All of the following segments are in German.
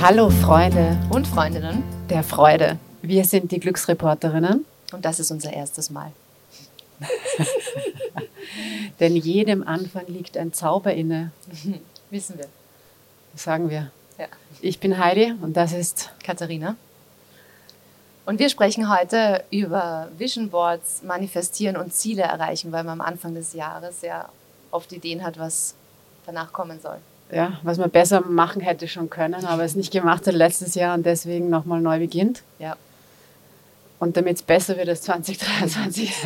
Hallo Freunde und Freundinnen der Freude. Wir sind die Glücksreporterinnen. Und das ist unser erstes Mal. Denn jedem Anfang liegt ein Zauber inne. Wissen wir. Sagen wir. Ja. Ich bin Heidi und das ist Katharina. Und wir sprechen heute über Vision Boards, manifestieren und Ziele erreichen, weil man am Anfang des Jahres ja oft Ideen hat, was danach kommen soll. Ja, was man besser machen hätte schon können, aber es nicht gemacht hat letztes Jahr und deswegen nochmal neu beginnt. Ja. Und damit es besser wird als 2023.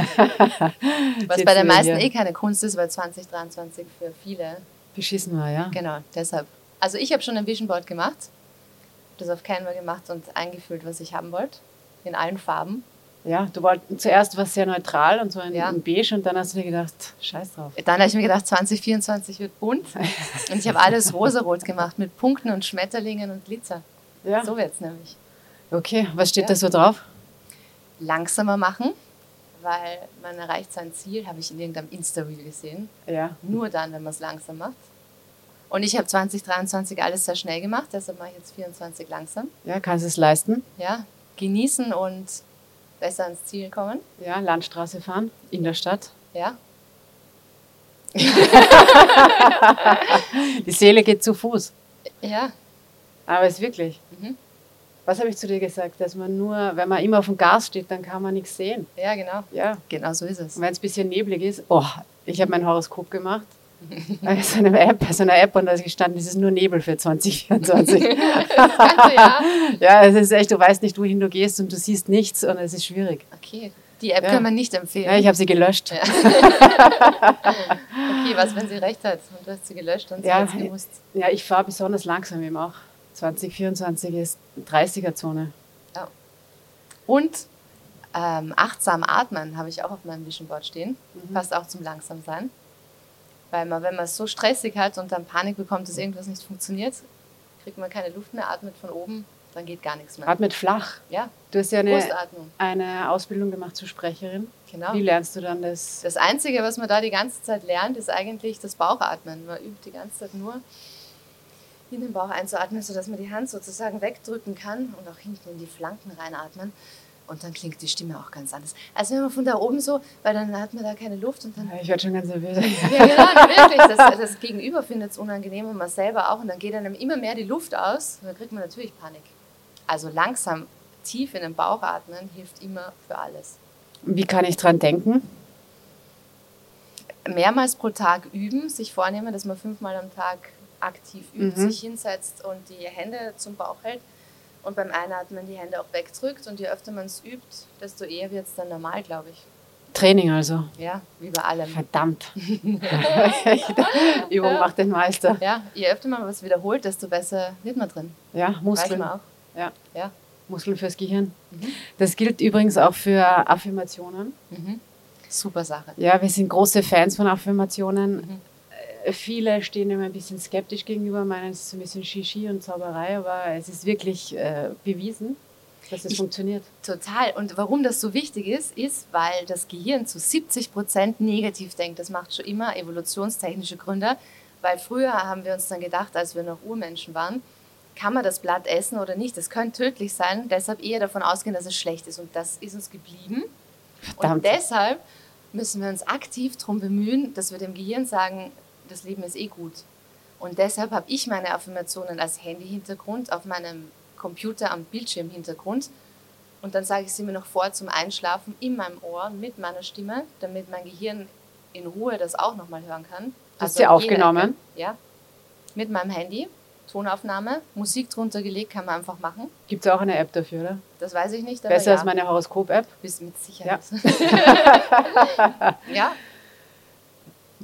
was bei den meisten eh keine Kunst ist, weil 2023 für viele beschissen war, ja. Genau, deshalb. Also ich habe schon ein Vision Board gemacht, das auf Canva gemacht und eingefüllt, was ich haben wollte, in allen Farben. Ja, du wolltest zuerst was sehr neutral und so ein, ja. Beige und dann hast du dir gedacht, scheiß drauf. Dann habe ich mir gedacht, 2024 wird bunt. und ich habe alles rosarot gemacht mit Punkten und Schmetterlingen und Glitzer. Ja. So wird es nämlich. Okay, was steht ja. da so drauf? Langsamer machen, weil man erreicht sein Ziel, habe ich in irgendeinem Insta-Reel gesehen. Ja. Nur dann, wenn man es langsam macht. Und ich habe 2023 alles sehr schnell gemacht, deshalb mache ich jetzt 24 langsam. Ja, kannst du es leisten? Ja, genießen und besser ans Ziel kommen. Ja, Landstraße fahren in der Stadt. Ja. Die Seele geht zu Fuß. Ja. Aber es ist wirklich. Mhm. Was habe ich zu dir gesagt? Dass man nur, wenn man immer auf dem Gas steht, dann kann man nichts sehen. Ja, genau. Ja. Genau so ist es. Und wenn es ein bisschen neblig ist, oh, ich habe mein Horoskop gemacht bei so einer App, so einer App und da ist gestanden, es ist nur Nebel für 2024. ja. ja, es ist echt, du weißt nicht, wohin du gehst und du siehst nichts und es ist schwierig. Okay. Die App ja. kann man nicht empfehlen. Ja, ich habe sie gelöscht. Ja. okay, was, wenn sie recht hat und du hast sie gelöscht und sie ja, hat gewusst? Ja, ich fahre besonders langsam eben auch. 2024 ist 30er-Zone. Ja. Und ähm, achtsam atmen habe ich auch auf meinem Vision Board stehen. Mhm. Passt auch zum Langsamsein. Weil man, wenn man es so stressig hat und dann Panik bekommt, dass irgendwas nicht funktioniert, kriegt man keine Luft mehr, atmet von oben, dann geht gar nichts mehr. Atmet flach. Ja. Du hast ja eine, eine Ausbildung gemacht zur Sprecherin. Genau. Wie lernst du dann das? Das Einzige, was man da die ganze Zeit lernt, ist eigentlich das Bauchatmen. Man übt die ganze Zeit nur in den Bauch einzuatmen, sodass man die Hand sozusagen wegdrücken kann und auch hinten in die Flanken reinatmen. Und dann klingt die Stimme auch ganz anders. Also wenn man von da oben so, weil dann hat man da keine Luft und dann. Ja, ich werde schon ganz nervös. ja, genau, wirklich. Das, das Gegenüber findet es unangenehm und man selber auch. Und dann geht einem immer mehr die Luft aus und dann kriegt man natürlich Panik. Also langsam tief in den Bauch atmen hilft immer für alles. Wie kann ich dran denken? Mehrmals pro Tag üben, sich vornehmen, dass man fünfmal am Tag aktiv übt, mhm. sich hinsetzt und die Hände zum Bauch hält und beim Einatmen die Hände auch wegdrückt. Und je öfter man es übt, desto eher wird es dann normal, glaube ich. Training also. Ja, wie bei allem. Verdammt. Übung ja. macht den Meister. Ja, je öfter man was wiederholt, desto besser wird man drin. Ja, Muskeln. Man auch. Ja. ja. Muskeln fürs Gehirn. Mhm. Das gilt übrigens auch für Affirmationen. Mhm. Super Sache. Ja, wir sind große Fans von Affirmationen. Mhm viele stehen immer ein bisschen skeptisch gegenüber, meinen, es ist ein bisschen Shishi und Zauberei, aber es ist wirklich äh, bewiesen, dass es ich, funktioniert. Total. Und warum das so wichtig ist, ist, weil das Gehirn zu 70 Prozent negativ denkt. Das macht schon immer evolutionstechnische Gründe, weil früher haben wir uns dann gedacht, als wir noch Urmenschen waren, kann man das Blatt essen oder nicht? Das könnte tödlich sein, deshalb eher davon ausgehen, dass es schlecht ist. Und das ist uns geblieben. Verdammt. Und deshalb müssen wir uns aktiv darum bemühen, dass wir dem Gehirn sagen, das Leben ist eh gut. Und deshalb habe ich meine Affirmationen als Handy-Hintergrund auf meinem Computer am Bildschirmhintergrund. Und dann sage ich sie mir noch vor zum Einschlafen in meinem Ohr mit meiner Stimme, damit mein Gehirn in Ruhe das auch nochmal hören kann. Hast also du aufgenommen? ja, mit meinem Handy. Tonaufnahme, Musik drunter gelegt, kann man einfach machen. Gibt es auch eine App dafür, oder? Das weiß ich nicht. Besser ja. als meine Horoskop-App? Bist mit Sicherheit. Ja. ja,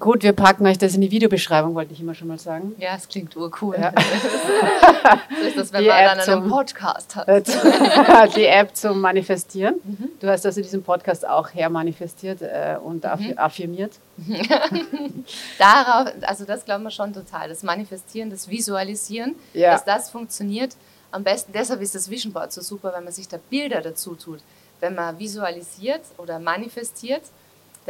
Gut, wir packen euch das in die Videobeschreibung, wollte ich immer schon mal sagen. Ja, es klingt urcool. Ja. so ist das, wenn die man App dann einen Podcast hat. die App zum Manifestieren. Mhm. Du hast also diesen Podcast auch hermanifestiert äh, und mhm. affirmiert. Darauf, also das glauben wir schon total. Das Manifestieren, das Visualisieren, ja. dass das funktioniert. Am besten, deshalb ist das Vision Board so super, wenn man sich da Bilder dazu tut. Wenn man visualisiert oder manifestiert,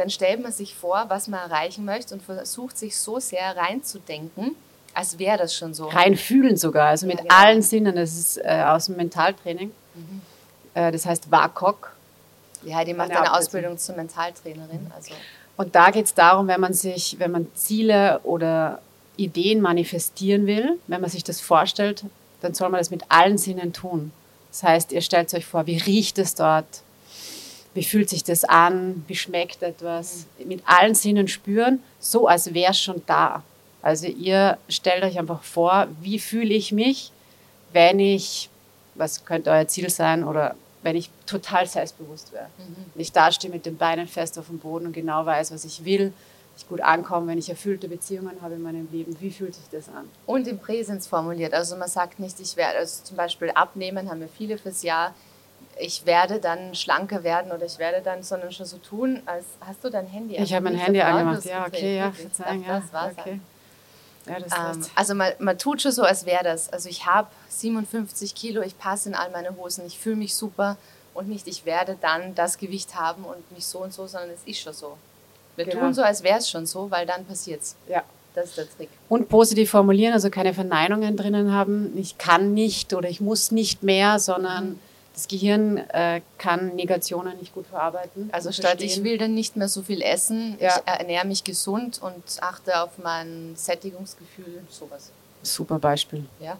dann stellt man sich vor, was man erreichen möchte und versucht sich so sehr reinzudenken, Als wäre das schon so. Rein fühlen sogar, also ja, mit genau. allen Sinnen. Das ist äh, aus dem Mentaltraining. Mhm. Äh, das heißt WAKOK. Ja, die macht eine, eine Ausbildung zur Mentaltrainerin. Also. Und da geht es darum, wenn man sich, wenn man Ziele oder Ideen manifestieren will, wenn man sich das vorstellt, dann soll man das mit allen Sinnen tun. Das heißt, ihr stellt euch vor, wie riecht es dort? Wie fühlt sich das an? Wie schmeckt etwas? Mit allen Sinnen spüren, so als wäre es schon da. Also ihr stellt euch einfach vor, wie fühle ich mich, wenn ich, was könnte euer Ziel sein, oder wenn ich total selbstbewusst wäre. Mhm. Wenn ich dastehe mit den Beinen fest auf dem Boden und genau weiß, was ich will, ich gut ankomme, wenn ich erfüllte Beziehungen habe in meinem Leben. Wie fühlt sich das an? Und im Präsens formuliert. Also man sagt nicht, ich werde, also zum Beispiel abnehmen, haben wir viele fürs Jahr. Ich werde dann schlanker werden oder ich werde dann, sondern schon so tun, als hast du dein Handy Ich habe mein Handy angemacht, ja, okay, ja, verzeihen, ja. Das war's okay. Ja, ähm, also man, man tut schon so, als wäre das. Also ich habe 57 Kilo, ich passe in all meine Hosen, ich fühle mich super und nicht, ich werde dann das Gewicht haben und mich so und so, sondern es ist schon so. Wir genau. tun so, als wäre es schon so, weil dann passiert es. Ja. Das ist der Trick. Und positiv formulieren, also keine Verneinungen drinnen haben. Ich kann nicht oder ich muss nicht mehr, sondern mhm. Das Gehirn äh, kann Negationen nicht gut verarbeiten. Also statt verstehen. ich will dann nicht mehr so viel essen, ja. ich ernähre mich gesund und achte auf mein Sättigungsgefühl, sowas. Super Beispiel. Ja.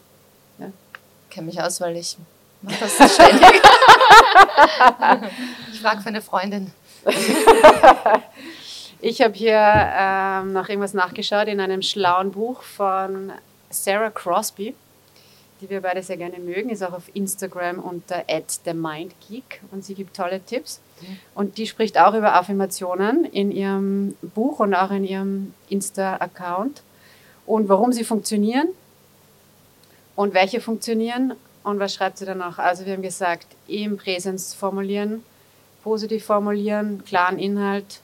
ja. Ich kenne mich aus, weil ich mache das ständig. ich frage für eine Freundin. Ich habe hier ähm, noch irgendwas nachgeschaut in einem schlauen Buch von Sarah Crosby, die wir beide sehr gerne mögen, ist auch auf Instagram unter @themindgeek und sie gibt tolle Tipps. Und die spricht auch über Affirmationen in ihrem Buch und auch in ihrem Insta-Account und warum sie funktionieren und welche funktionieren und was schreibt sie dann noch. Also wir haben gesagt, im Präsens formulieren, positiv formulieren, klaren Inhalt,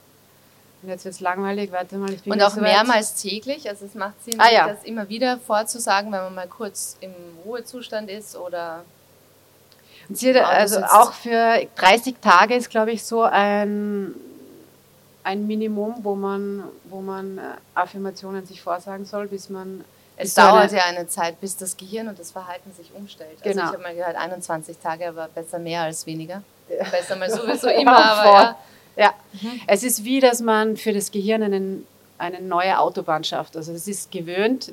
und jetzt wird es langweilig, warte mal, ich bin Und auch so mehrmals täglich, also es macht Sinn, ah, ja. das immer wieder vorzusagen, wenn man mal kurz im Ruhezustand ist oder. Sie, also auch für 30 Tage ist, glaube ich, so ein, ein Minimum, wo man, wo man äh, Affirmationen sich vorsagen soll, bis man. Es dauert ja eine Zeit, bis das Gehirn und das Verhalten sich umstellt. Also genau. ich habe mal gehört, 21 Tage, aber besser mehr als weniger. Besser mal sowieso immer, aber ja. Ja, mhm. es ist wie, dass man für das Gehirn einen, eine neue Autobahn schafft. Also es ist gewöhnt,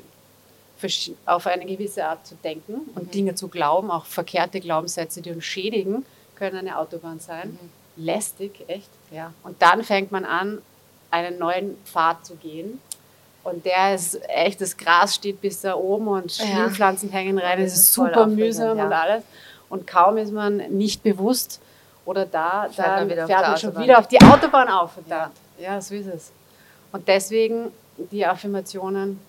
auf eine gewisse Art zu denken und mhm. Dinge zu glauben, auch verkehrte Glaubenssätze, die uns schädigen, können eine Autobahn sein. Mhm. Lästig, echt. Ja. Und dann fängt man an, einen neuen Pfad zu gehen. Und der ist echt, das Gras steht bis da oben und Schlingpflanzen ja. hängen rein. Es ist, ist super mühsam ja. und alles. Und kaum ist man nicht bewusst, oder da, fährt dann man fährt man schon wieder auf die Autobahn auf. Ja. ja, so ist es. Und deswegen die Affirmationen.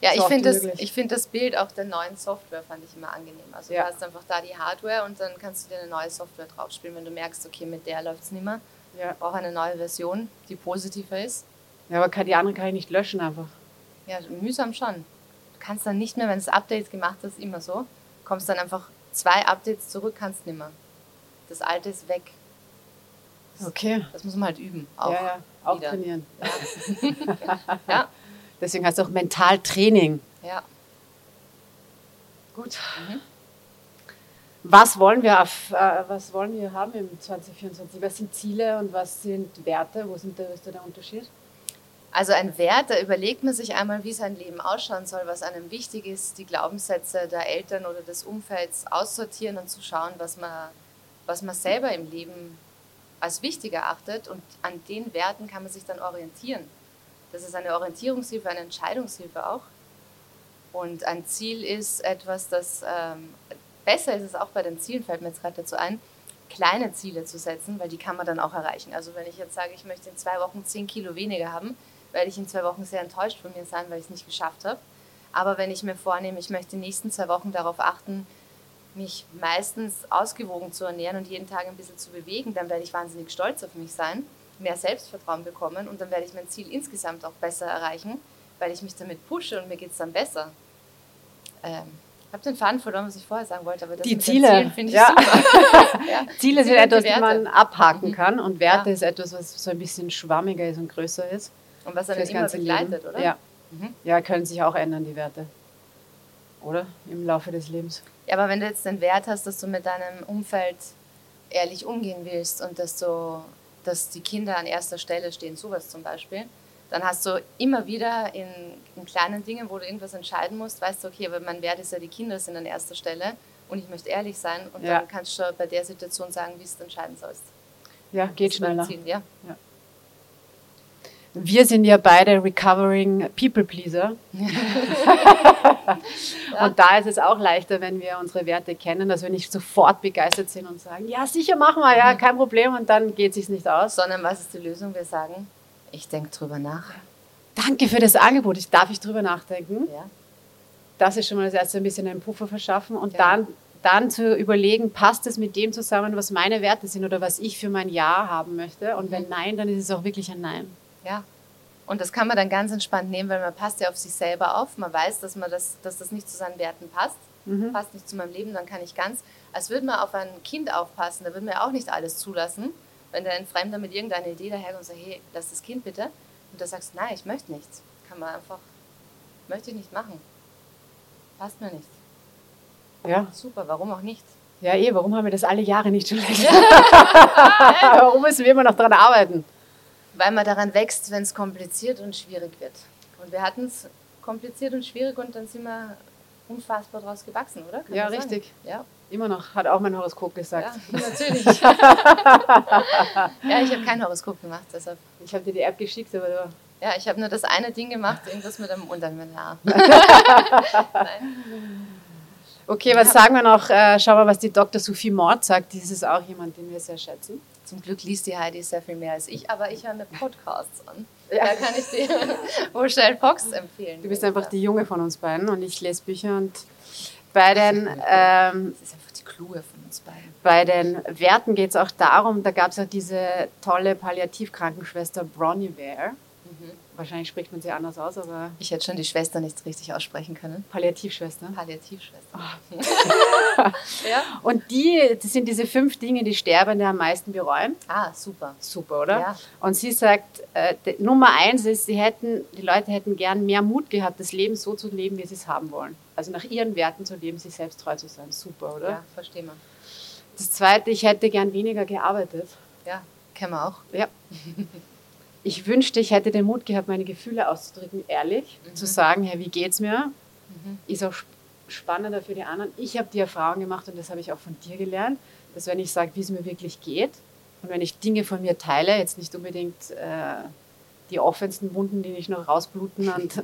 Ja, ich finde das, find das Bild auch der neuen Software fand ich immer angenehm. Also ja. du hast einfach da die Hardware und dann kannst du dir eine neue Software draufspielen, wenn du merkst, okay, mit der läuft es nicht mehr. Ja. Auch eine neue Version, die positiver ist. Ja, aber die andere kann ich nicht löschen einfach. Ja, mühsam schon. Du kannst dann nicht mehr, wenn du Updates gemacht hast, immer so, kommst dann einfach zwei Updates zurück, kannst nicht mehr das Alte ist weg. Okay. Das muss man halt üben. Auch ja, ja. Auch wieder. trainieren. Ja. ja. Deswegen heißt es auch Mentaltraining. Ja. Gut. Mhm. Was wollen wir auf, äh, was wollen wir haben im 2024? Was sind Ziele und was sind Werte? Wo sind der, ist der Unterschied? Also ein Wert, da überlegt man sich einmal, wie sein Leben ausschauen soll, was einem wichtig ist, die Glaubenssätze der Eltern oder des Umfelds aussortieren und zu schauen, was man was man selber im Leben als wichtig erachtet und an den Werten kann man sich dann orientieren. Das ist eine Orientierungshilfe, eine Entscheidungshilfe auch. Und ein Ziel ist etwas, das ähm, besser ist es auch bei den Zielen, fällt mir jetzt gerade dazu ein, kleine Ziele zu setzen, weil die kann man dann auch erreichen. Also wenn ich jetzt sage, ich möchte in zwei Wochen zehn Kilo weniger haben, werde ich in zwei Wochen sehr enttäuscht von mir sein, weil ich es nicht geschafft habe. Aber wenn ich mir vornehme, ich möchte den nächsten zwei Wochen darauf achten, mich meistens ausgewogen zu ernähren und jeden Tag ein bisschen zu bewegen, dann werde ich wahnsinnig stolz auf mich sein, mehr Selbstvertrauen bekommen und dann werde ich mein Ziel insgesamt auch besser erreichen, weil ich mich damit pushe und mir geht es dann besser. Ähm, ich habe den Faden verloren, was ich vorher sagen wollte, aber das die Ziele finde ich ja. super. ja. Ziele sind etwas, die man abhaken mhm. kann und Werte ja. ist etwas, was so ein bisschen schwammiger ist und größer ist. Und was einen immer begleitet, Leben. oder? Ja, Mhm. Ja, können sich auch ändern, die Werte. Oder? Im Laufe des Lebens. Ja, aber wenn du jetzt den Wert hast, dass du mit deinem Umfeld ehrlich umgehen willst und dass, du, dass die Kinder an erster Stelle stehen, sowas zum Beispiel, dann hast du immer wieder in, in kleinen Dingen, wo du irgendwas entscheiden musst, weißt du, okay, aber mein Wert ist ja, die Kinder sind an erster Stelle und ich möchte ehrlich sein und ja. dann kannst du bei der Situation sagen, wie du es entscheiden sollst. Ja, geht schneller. Ja. ja. Wir sind ja beide recovering People Pleaser. Und da ist es auch leichter, wenn wir unsere Werte kennen, dass wir nicht sofort begeistert sind und sagen, ja, sicher machen wir, ja, mhm. kein Problem und dann geht es sich nicht aus. Sondern was ist die Lösung? Wir sagen, ich denke drüber nach. Danke für das Angebot. Ich darf ich drüber nachdenken. Ja. Das ist schon mal das erste ein bisschen einen Puffer verschaffen und ja. dann dann zu überlegen, passt es mit dem zusammen, was meine Werte sind oder was ich für mein Ja haben möchte. Und wenn mhm. nein, dann ist es auch wirklich ein Nein. Ja. Und das kann man dann ganz entspannt nehmen, weil man passt ja auf sich selber auf. Man weiß, dass, man das, dass das nicht zu seinen Werten passt, mhm. passt nicht zu meinem Leben, dann kann ich ganz, als würde man auf ein Kind aufpassen, da würde man ja auch nicht alles zulassen. Wenn da ein Fremder mit irgendeiner Idee daherkommt und sagt, hey, lass das Kind bitte. Und du sagst, nein, ich möchte nichts. Kann man einfach, möchte ich nicht machen. Passt mir nicht. Ja. Super, warum auch nicht? Ja, eh, warum haben wir das alle Jahre nicht schon längst? warum müssen wir immer noch daran arbeiten? Weil man daran wächst, wenn es kompliziert und schwierig wird. Und wir hatten es kompliziert und schwierig und dann sind wir unfassbar daraus gewachsen, oder? Kann ja, richtig. Ja. Immer noch, hat auch mein Horoskop gesagt. Ja, natürlich. ja, ich habe kein Horoskop gemacht, deshalb. Ich habe dir die App geschickt, aber du. Ja, ich habe nur das eine Ding gemacht, irgendwas mit einem Untermenlar. Nein. Okay, was sagen wir noch? Äh, schauen wir, was die Dr. Sophie Mord sagt. Das ist auch jemand, den wir sehr schätzen. Zum Glück liest die Heidi sehr viel mehr als ich, aber ich höre eine Podcasts an. Ja. Da kann ich dir Rochelle Fox empfehlen. Du bist einfach die Junge von uns beiden und ich lese Bücher und bei den... Ähm, das ist einfach die Kluge von uns beiden. Bei den Werten geht es auch darum, da gab es ja diese tolle Palliativkrankenschwester Bronnie Ware Wahrscheinlich spricht man sie anders aus, aber. Ich hätte schon die Schwester nicht richtig aussprechen können. Palliativschwester. Palliativschwester. Oh. ja. Und die, das sind diese fünf Dinge, die Sterbende am meisten bereuen. Ah, super. Super, oder? Ja. Und sie sagt, äh, Nummer eins ist, sie hätten, die Leute hätten gern mehr Mut gehabt, das Leben so zu leben, wie sie es haben wollen. Also nach ihren Werten zu leben, sich selbst treu zu sein. Super, oder? Ja, verstehe man. Das zweite, ich hätte gern weniger gearbeitet. Ja, kennen wir auch. Ja. ich wünschte, ich hätte den Mut gehabt, meine Gefühle auszudrücken, ehrlich, mhm. zu sagen, hey, wie geht's mir? Mhm. Ist auch spannender für die anderen. Ich habe die Erfahrung gemacht und das habe ich auch von dir gelernt, dass wenn ich sage, wie es mir wirklich geht und wenn ich Dinge von mir teile, jetzt nicht unbedingt äh, die offensten Wunden, die nicht noch rausbluten und,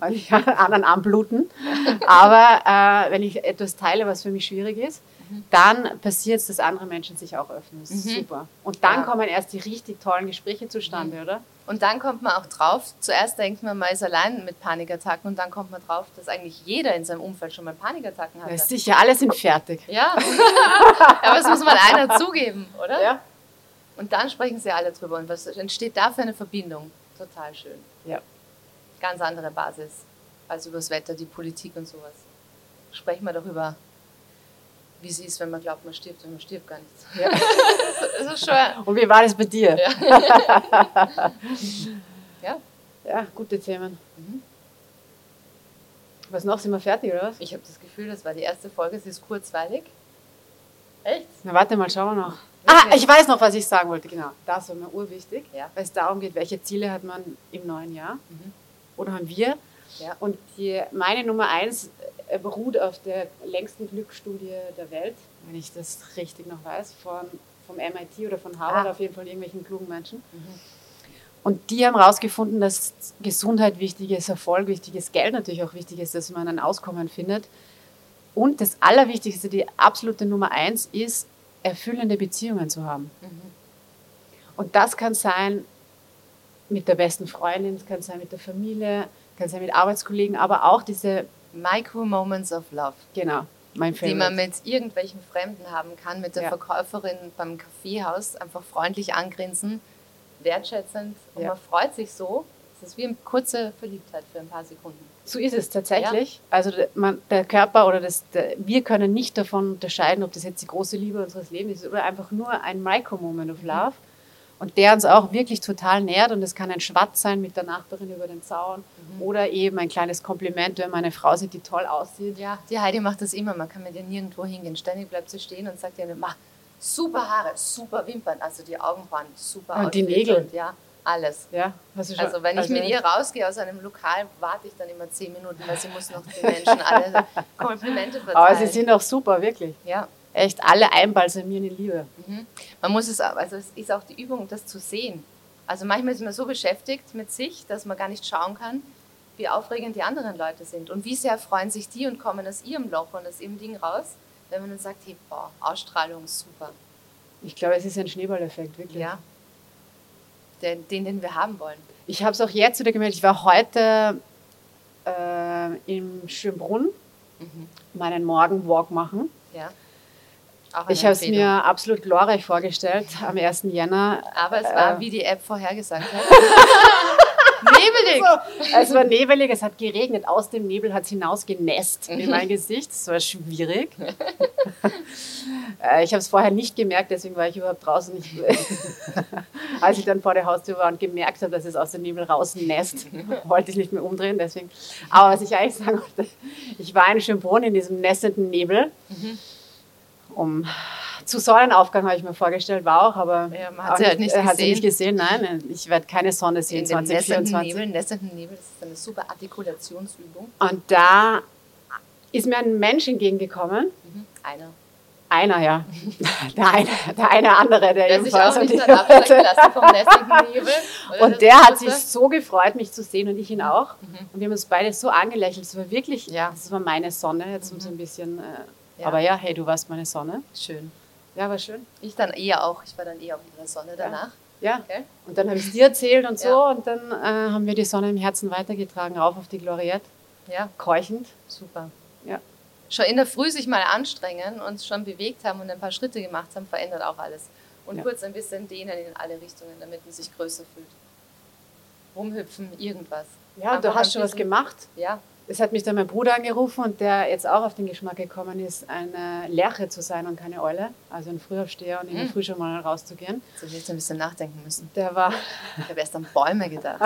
anderen anbluten, aber äh, wenn ich etwas teile, was für mich schwierig ist, dann passiert es, dass andere Menschen sich auch öffnen. Das ist mhm. super. Und dann ja. kommen erst die richtig tollen Gespräche zustande, mhm. oder? Und dann kommt man auch drauf, zuerst denkt man, man ist allein mit Panikattacken und dann kommt man drauf, dass eigentlich jeder in seinem Umfeld schon mal Panikattacken hat. Ja, sicher, alle sind fertig. Ja, aber das muss mal einer zugeben, oder? Ja. Und dann sprechen sie alle drüber und was entsteht da für eine Verbindung? Total schön. Ja. Ganz andere Basis als über das Wetter, die Politik und sowas. Sprechen wir darüber, wie es ist, wenn man glaubt, man stirbt und man stirbt gar nicht. Ja. das ist schwer. Und wie war das bei dir? Ja, ja. ja gute Themen. Mhm. Was noch? Sind wir fertig oder was? Ich habe das Gefühl, das war die erste Folge, sie ist kurzweilig. Echt? Na warte mal, schauen wir noch. Ah, ich weiß noch, was ich sagen wollte, genau. Das war mir urwichtig, ja. weil es darum geht, welche Ziele hat man im neuen Jahr mhm. oder haben wir. Ja. Und die, meine Nummer eins er beruht auf der längsten Glücksstudie der Welt, wenn ich das richtig noch weiß, von, vom MIT oder von Harvard, ah. auf jeden Fall irgendwelchen klugen Menschen. Mhm. Und die haben herausgefunden, dass Gesundheit wichtig ist, Erfolg wichtig ist, Geld natürlich auch wichtig ist, dass man ein Auskommen findet. Und das Allerwichtigste, die absolute Nummer eins, ist, erfüllende Beziehungen zu haben. Mhm. Und das kann sein mit der besten Freundin, es kann sein mit der Familie, kann sein mit Arbeitskollegen, aber auch diese Micro Moments of Love. Genau. Mein die man mit irgendwelchen Fremden haben kann, mit der ja. Verkäuferin beim Kaffeehaus einfach freundlich angrinsen, wertschätzend und ja. man freut sich so. Es ist wie eine kurze Verliebtheit für ein paar Sekunden. So ist es tatsächlich. Ja. Also man, der Körper oder das, der, wir können nicht davon unterscheiden, ob das jetzt die große Liebe unseres Lebens ist oder einfach nur ein Micro-Moment of Love. Und der uns auch wirklich total nährt. Und es kann ein Schwatz sein mit der Nachbarin über den Zaun mhm. oder eben ein kleines Kompliment, wenn man eine Frau sieht, die toll aussieht. Ja, die Heidi macht das immer. Man kann mit ihr nirgendwo hingehen. Ständig bleibt sie stehen und sagt ihr, mach super Haare, super Wimpern, also die Augenbrauen, super Und die Nägel. Und, ja, alles. Ja, also wenn ich also mit ihr rausgehe aus einem Lokal, warte ich dann immer zehn Minuten, weil sie muss noch den Menschen alle Komplimente verteilen. Aber sie sind auch super, wirklich. Ja. Echt alle einbalsamieren in Liebe. Mhm. Man muss es, also es ist auch die Übung, das zu sehen. Also manchmal ist man so beschäftigt mit sich, dass man gar nicht schauen kann, wie aufregend die anderen Leute sind und wie sehr freuen sich die und kommen aus ihrem Loch und aus ihrem Ding raus, wenn man dann sagt, hey, boah, Ausstrahlung, super. Ich glaube, es ist ein Schneeballeffekt, wirklich. Ja. Den, den, den wir haben wollen. Ich habe es auch jetzt wieder gemerkt. Ich war heute äh, im Schönbrunn mhm. meinen Morgenwalk machen. Ja. Ich habe es mir absolut glorreich vorgestellt am 1. Jänner. Aber es war, äh, wie die App vorhergesagt hat. nebelig! So, es war nebelig, es hat geregnet. Aus dem Nebel hat es hinausgenässt in mein Gesicht. Das war schwierig. Äh, ich habe es vorher nicht gemerkt, deswegen war ich überhaupt draußen. Als ich dann vor der Haustür war und gemerkt habe, dass es aus dem Nebel rausnässt, wollte ich nicht mehr umdrehen. Deswegen. Aber was ich eigentlich sagen wollte, ich war in Schönbrunn in diesem nässenden Nebel. Mhm um zu Sonnenaufgang habe ich mir vorgestellt, war auch, aber ja, man hat sie halt nicht, gesehen. Hat sie nicht gesehen. Nein, ich werde keine Sonne sehen. In 2024. Nebel, nässenden Nebel, das ist eine super Artikulationsübung. Und da ist mir ein Mensch entgegengekommen. Mhm. Einer. Einer, ja. Der eine, der eine andere, der, der. Sich auch nicht hat vom Nebel, und der hat sich so gefreut, mich zu sehen und ich ihn auch. Mhm. Und wir haben uns beide so angelächelt. Es war wirklich, ja. das war meine Sonne, jetzt mhm. so ein bisschen. Äh, ja. Aber ja, hey, du warst meine Sonne. Schön. Ja, war schön. Ich dann eher auch. Ich war dann eher auf ihrer Sonne danach. Ja. Okay. Und dann habe ich es dir erzählt und so. Ja. Und dann äh, haben wir die Sonne im Herzen weitergetragen, rauf auf die Gloriette. Ja. Keuchend. Super. Ja. Schon in der Früh sich mal anstrengen und schon bewegt haben und ein paar Schritte gemacht haben, verändert auch alles. Und ja. kurz ein bisschen dehnen in alle Richtungen, damit man sich größer fühlt. Rumhüpfen, irgendwas. Ja, Einfach du hast schon was gemacht. Ja es hat mich dann mein Bruder angerufen und der jetzt auch auf den Geschmack gekommen ist, eine Lerche zu sein und keine Eule. Also ein Frühaufsteher und in der hm. Früh schon mal rauszugehen. So hätte ich ein bisschen nachdenken müssen. Der war. Ich habe erst an Bäume gedacht.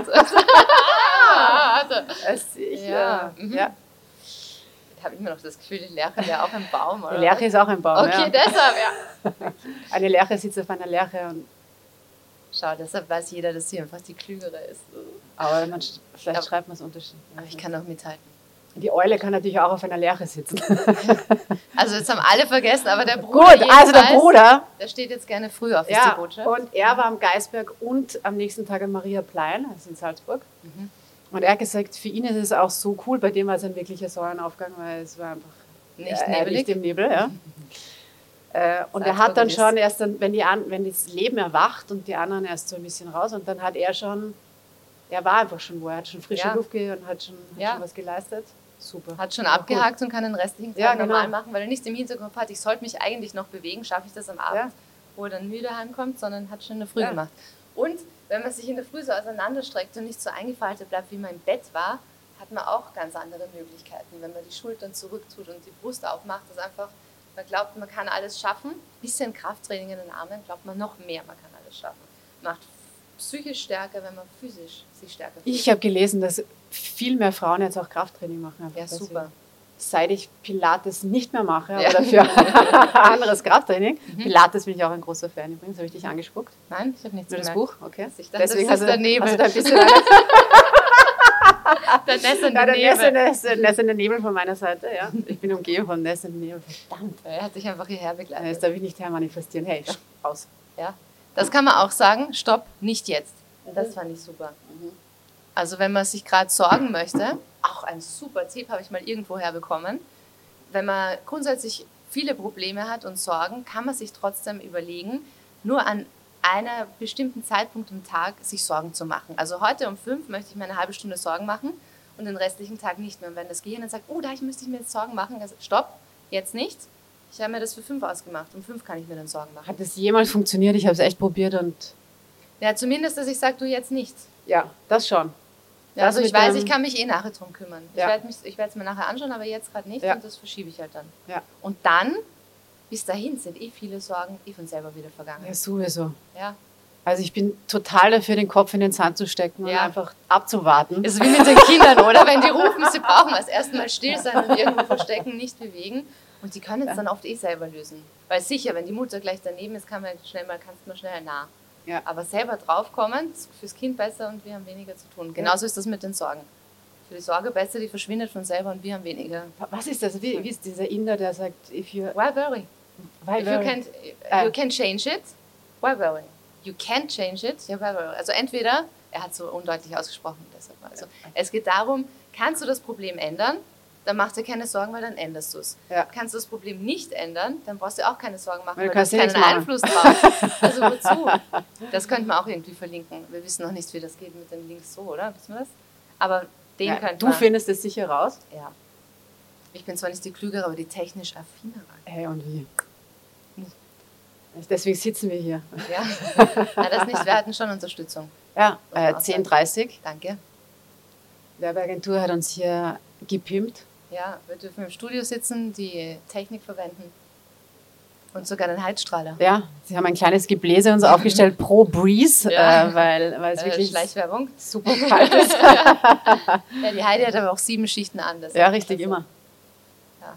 es, ich, ja. Äh, mhm. ja. Habe ich mir noch das Gefühl, die Lerche wäre auch ein Baum, oder? Die Lerche ist auch ein Baum. Okay, ja. deshalb, ja. Eine Lerche sitzt auf einer Lerche und Schau, deshalb weiß jeder, dass sie einfach die Klügere ist. Aber man, vielleicht aber, schreibt man es unterschiedlich. Aber ich kann auch mithalten. Die Eule kann natürlich auch auf einer Lerche sitzen. Also jetzt haben alle vergessen, aber der Bruder. Gut, also der Bruder. Der steht jetzt gerne früh auf, ja, die Botschaft. Und er war am Geisberg und am nächsten Tag in Maria Plein, also in Salzburg. Mhm. Und er hat gesagt, für ihn ist es auch so cool, bei dem war es ein wirklicher Sonnenaufgang, weil es war einfach nicht, äh, nicht im Nebel. Ja. Äh, und er hat dann schon erst, dann, wenn, die wenn das Leben erwacht und die anderen erst so ein bisschen raus und dann hat er schon, er war einfach schon wo, er hat schon frische ja. Luft gegeben und hat schon, hat ja. schon was geleistet. Super. Hat schon abgehakt gut. und kann den restlichen Tag ja, genau. normal machen, weil er nicht im Hintergrund hat, ich sollte mich eigentlich noch bewegen, schaffe ich das am Abend, ja. wo er dann müde heimkommt, sondern hat schon in der Früh gemacht. Und wenn man sich in der Früh so auseinanderstreckt und nicht so eingefaltet bleibt, wie man im Bett war, hat man auch ganz andere Möglichkeiten. Wenn man die Schultern zurücktut und die Brust aufmacht, das einfach, man glaubt, man kann alles schaffen. Ein bisschen Krafttraining in den Armen, glaubt man noch mehr, man kann alles schaffen. Macht psychisch stärker, wenn man physisch sich stärker fühlt. Ich habe gelesen, dass viel mehr Frauen jetzt auch Krafttraining machen. Ja, super. Seit ich Pilates nicht mehr mache ja. oder für anderes Krafttraining. Mhm. Pilates bin ich auch ein großer Fan übrigens. Habe ich dich angespuckt? Nein, ich habe nichts Nur das Buch? Okay. Ich dachte, Deswegen das ist der Nebel. Hast du ein bisschen der nässende ja, der Nebel. Nässende, nässende Nebel von meiner Seite, ja. Ich bin umgeben von nässenden Nebel. Verdammt. Er hat sich einfach hierher begleitet. Das darf ich nicht hermanifestieren. Hey, aus. Ja. Das kann man auch sagen. Stopp, nicht jetzt. Das fand ich super. Mhm. Also wenn man sich gerade sorgen möchte, auch ein super Tipp habe ich mal irgendwo herbekommen. Wenn man grundsätzlich viele Probleme hat und Sorgen, kann man sich trotzdem überlegen, nur an einer bestimmten Zeitpunkt im Tag sich Sorgen zu machen. Also heute um fünf möchte ich mir eine halbe Stunde Sorgen machen und den restlichen Tag nicht mehr. Und wenn das Gehirn dann sagt, oh, da müsste ich mir jetzt Sorgen machen, also stopp, jetzt nicht. Ich habe mir das für fünf ausgemacht. Um fünf kann ich mir dann Sorgen machen. Hat das jemals funktioniert? Ich habe es echt probiert und. Ja, zumindest, dass ich sage, du jetzt nicht. Ja, das schon. Ja, also ich weiß, ich kann mich eh nachher drum kümmern. Ja. Ich werde es mir nachher anschauen, aber jetzt gerade nicht ja. und das verschiebe ich halt dann. Ja. Und dann, bis dahin, sind eh viele Sorgen eh von selber wieder vergangen. Ja, sowieso. Ja. Also ich bin total dafür, den Kopf in den Sand zu stecken Ja. und einfach abzuwarten. Das ist wie mit den Kindern, oder? Wenn die rufen, sie brauchen was. Erstmal still sein und irgendwo verstecken, nicht bewegen. Und die können es dann oft eh selber lösen. Weil sicher, wenn die Mutter gleich daneben ist, kann man schnell mal, kannst du mal schnell nah. Ja. Aber selber draufkommen, ist fürs Kind besser und wir haben weniger zu tun. Genauso ist das mit den Sorgen. Für die Sorge besser, die verschwindet von selber und wir haben weniger. Was ist das? Wie, wie ist dieser Inder, der sagt, if you... Why worry? Why If you worry? can't, Ah. you can change it, why worry? You can't change it, yeah, why worry? Also entweder, er hat so undeutlich ausgesprochen, deshalb. Also es geht darum, kannst du das Problem ändern, dann mach dir keine Sorgen, weil dann änderst du es. Ja. Kannst du das Problem nicht ändern, dann brauchst du auch keine Sorgen machen, Weil weil, du hast keinen Einfluss drauf. Also wozu? Das könnte man auch irgendwie verlinken. Wir wissen noch nicht, wie das geht mit den Links so, oder? Wissen wir das? Aber den Ja, könnte du man. findest es sicher raus. Ja. Ich bin zwar nicht die Klügere, aber die technisch affinere. Hey, und wie? Deswegen sitzen wir hier. Ja. Na, das nicht. Wir hatten schon Unterstützung. Ja, äh, man auch sagen. 10.30 Danke. Werbeagentur hat uns hier gepimpt. Ja, wir dürfen im Studio sitzen, die Technik verwenden und sogar den Heizstrahler. Ja, sie haben ein kleines Gebläse uns aufgestellt pro Breeze, Ja. äh, weil, weil es Äh, wirklich Schleichwerbung. super kalt ist. Ja, die Heidi hat aber auch sieben Schichten an. Ja, richtig, also, immer. Ja,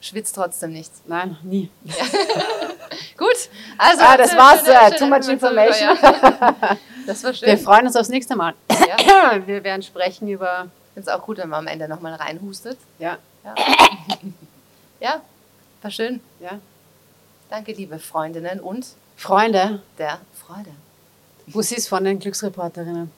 schwitzt trotzdem nicht. Nein, nie. Gut, also. Ah, das war's, schöne- äh, schöne too much Information. Ja. Das war schön. Wir freuen uns aufs nächste Mal. Ja. Wir werden sprechen über. Ich finde es auch gut, wenn man am Ende nochmal reinhustet. Ja, Ja. ja, war schön. ja. Danke, liebe Freundinnen und Freunde, der Freude. Bussis von den Glücksreporterinnen.